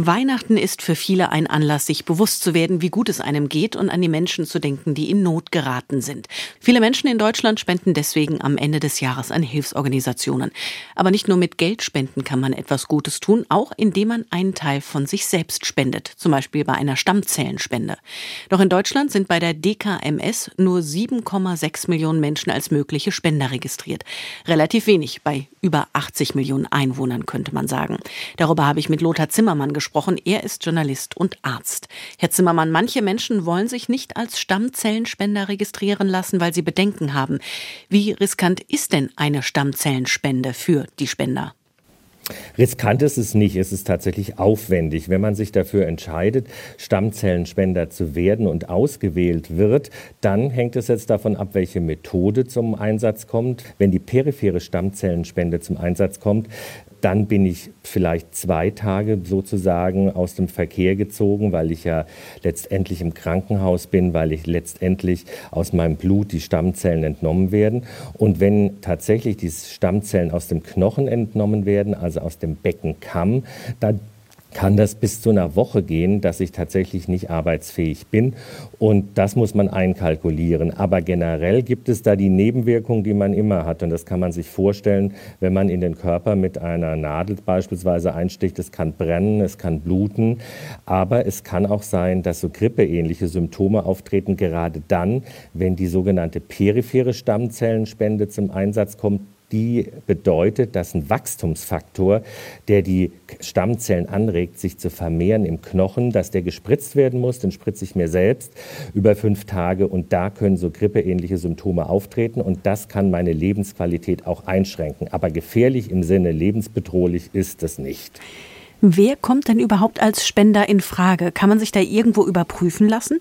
Weihnachten ist für viele ein Anlass, sich bewusst zu werden, wie gut es einem geht und an die Menschen zu denken, die in Not geraten sind. Viele Menschen in Deutschland spenden deswegen am Ende des Jahres an Hilfsorganisationen. Aber nicht nur mit Geldspenden kann man etwas Gutes tun, auch indem man einen Teil von sich selbst spendet, zum Beispiel bei einer Stammzellenspende. Doch in Deutschland sind bei der DKMS nur 7,6 Millionen Menschen als mögliche Spender registriert. Relativ wenig bei über 80 Millionen Einwohnern, könnte man sagen. Darüber habe ich mit Lothar Zimmermann gesprochen gesprochen. Er ist Journalist und Arzt. Herr Zimmermann, manche Menschen wollen sich nicht als Stammzellenspender registrieren lassen, weil sie Bedenken haben. Wie riskant ist denn eine Stammzellenspende für die Spender? Riskant ist es nicht, es ist tatsächlich aufwendig. Wenn man sich dafür entscheidet, Stammzellenspender zu werden und ausgewählt wird, dann hängt es jetzt davon ab, welche Methode zum Einsatz kommt. Wenn die periphere Stammzellenspende zum Einsatz kommt, dann bin ich vielleicht zwei Tage sozusagen aus dem Verkehr gezogen, weil ich ja letztendlich im Krankenhaus bin, weil ich letztendlich aus meinem Blut die Stammzellen entnommen werden. Und wenn tatsächlich die Stammzellen aus dem Knochen entnommen werden, also aus dem Beckenkamm, dann kann das bis zu einer Woche gehen, dass ich tatsächlich nicht arbeitsfähig bin. Und das muss man einkalkulieren. Aber generell gibt es da die Nebenwirkungen, die man immer hat. Und das kann man sich vorstellen, wenn man in den Körper mit einer Nadel beispielsweise einsticht. Es kann brennen, es kann bluten. Aber es kann auch sein, dass so grippeähnliche Symptome auftreten, gerade dann, wenn die sogenannte periphere Stammzellenspende zum Einsatz kommt die bedeutet, dass ein Wachstumsfaktor, der die Stammzellen anregt, sich zu vermehren im Knochen, dass der gespritzt werden muss, den spritze ich mir selbst über fünf Tage und da können so grippeähnliche Symptome auftreten und das kann meine Lebensqualität auch einschränken. Aber gefährlich im Sinne lebensbedrohlich ist es nicht. Wer kommt denn überhaupt als Spender in Frage? Kann man sich da irgendwo überprüfen lassen?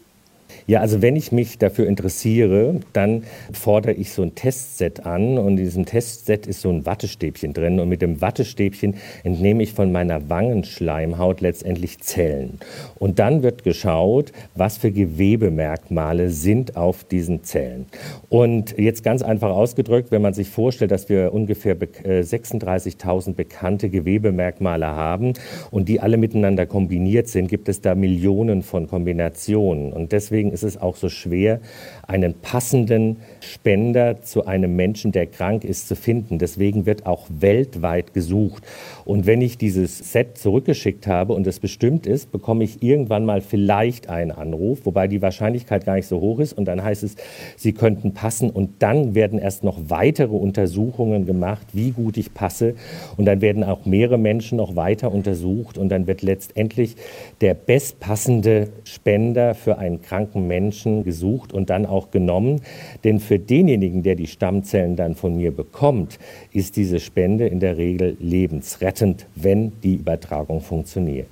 Ja, also wenn ich mich dafür interessiere, dann fordere ich so ein Testset an und in diesem Testset ist so ein Wattestäbchen drin und mit dem Wattestäbchen entnehme ich von meiner Wangenschleimhaut letztendlich Zellen. Und dann wird geschaut, was für Gewebemerkmale sind auf diesen Zellen. Und jetzt ganz einfach ausgedrückt, wenn man sich vorstellt, dass wir ungefähr 36.000 äh, bekannte Gewebemerkmale haben und die alle miteinander kombiniert sind, gibt es da Millionen von Kombinationen. Und deswegen ist es auch so schwer, einen passenden Spender zu einem Menschen, der krank ist, zu finden. Deswegen wird auch weltweit gesucht. Und wenn ich dieses Set zurückgeschickt habe und es bestimmt ist, bekomme ich irgendwann mal vielleicht einen Anruf, wobei die Wahrscheinlichkeit gar nicht so hoch ist. Und dann heißt es, Sie könnten passen. Und dann werden erst noch weitere Untersuchungen gemacht, wie gut ich passe. Und dann werden auch mehrere Menschen noch weiter untersucht. Und dann wird letztendlich der bestpassende Spender für einen kranken Menschen gesucht und dann auch genommen. Denn für denjenigen, der die Stammzellen dann von mir bekommt, ist diese Spende in der Regel lebensrettend, wenn die Übertragung funktioniert.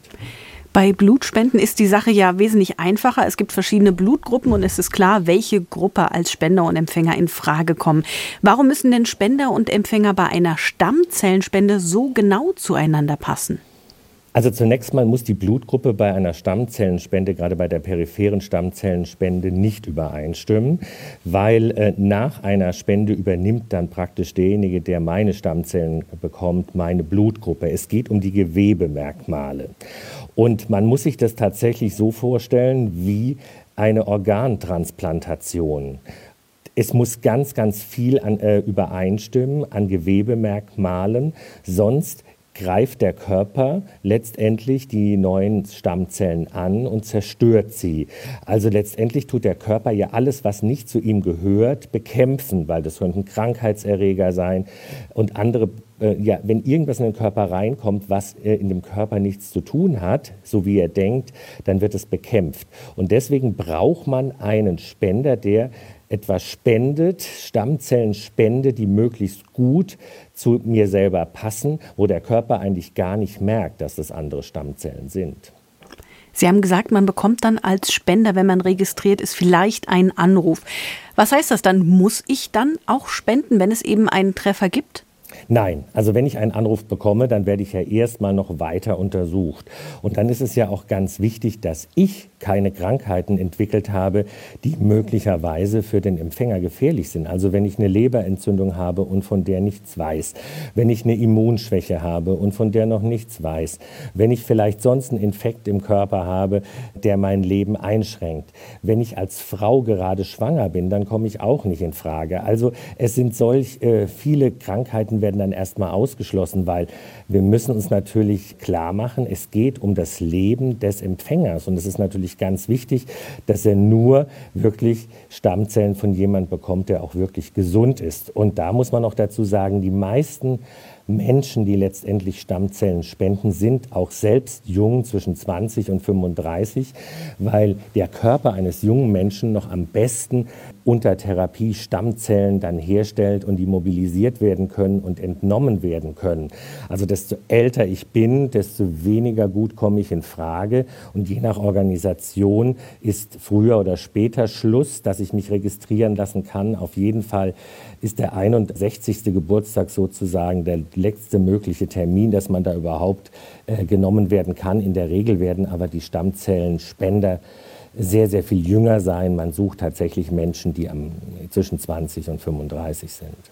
Bei Blutspenden ist die Sache ja wesentlich einfacher. Es gibt verschiedene Blutgruppen und es ist klar, welche Gruppe als Spender und Empfänger in Frage kommen. Warum müssen denn Spender und Empfänger bei einer Stammzellenspende so genau zueinander passen? Also zunächst mal muss die Blutgruppe bei einer Stammzellenspende, gerade bei der peripheren Stammzellenspende, nicht übereinstimmen, weil äh, nach einer Spende übernimmt dann praktisch derjenige, der meine Stammzellen bekommt, meine Blutgruppe. Es geht um die Gewebemerkmale. Und man muss sich das tatsächlich so vorstellen wie eine Organtransplantation. Es muss ganz, ganz viel an, äh, übereinstimmen an Gewebemerkmalen, sonst greift der Körper letztendlich die neuen Stammzellen an und zerstört sie. Also letztendlich tut der Körper ja alles, was nicht zu ihm gehört, bekämpfen, weil das könnten Krankheitserreger sein und andere äh, ja, wenn irgendwas in den Körper reinkommt, was äh, in dem Körper nichts zu tun hat, so wie er denkt, dann wird es bekämpft. Und deswegen braucht man einen Spender, der etwas spendet, Stammzellen spendet, die möglichst gut zu mir selber passen, wo der Körper eigentlich gar nicht merkt, dass das andere Stammzellen sind. Sie haben gesagt, man bekommt dann als Spender, wenn man registriert ist, vielleicht einen Anruf. Was heißt das dann? Muss ich dann auch spenden, wenn es eben einen Treffer gibt? Nein, also wenn ich einen Anruf bekomme, dann werde ich ja erstmal noch weiter untersucht. Und dann ist es ja auch ganz wichtig, dass ich keine Krankheiten entwickelt habe, die möglicherweise für den Empfänger gefährlich sind. Also wenn ich eine Leberentzündung habe und von der nichts weiß, wenn ich eine Immunschwäche habe und von der noch nichts weiß, wenn ich vielleicht sonst einen Infekt im Körper habe, der mein Leben einschränkt, wenn ich als Frau gerade schwanger bin, dann komme ich auch nicht in Frage. Also es sind solch äh, viele Krankheiten werden dann erstmal ausgeschlossen, weil wir müssen uns natürlich klar machen, es geht um das Leben des Empfängers und es ist natürlich ganz wichtig, dass er nur wirklich Stammzellen von jemand bekommt, der auch wirklich gesund ist. Und da muss man auch dazu sagen, die meisten Menschen, die letztendlich Stammzellen spenden, sind auch selbst jung zwischen 20 und 35, weil der Körper eines jungen Menschen noch am besten unter Therapie Stammzellen dann herstellt und die mobilisiert werden können und entnommen werden können. Also desto älter ich bin, desto weniger gut komme ich in Frage und je nach Organisation ist früher oder später Schluss, dass ich mich registrieren lassen kann. Auf jeden Fall ist der 61. Geburtstag sozusagen der letzte mögliche Termin, dass man da überhaupt äh, genommen werden kann. In der Regel werden aber die Stammzellenspender sehr, sehr viel jünger sein. Man sucht tatsächlich Menschen, die am, zwischen 20 und 35 sind.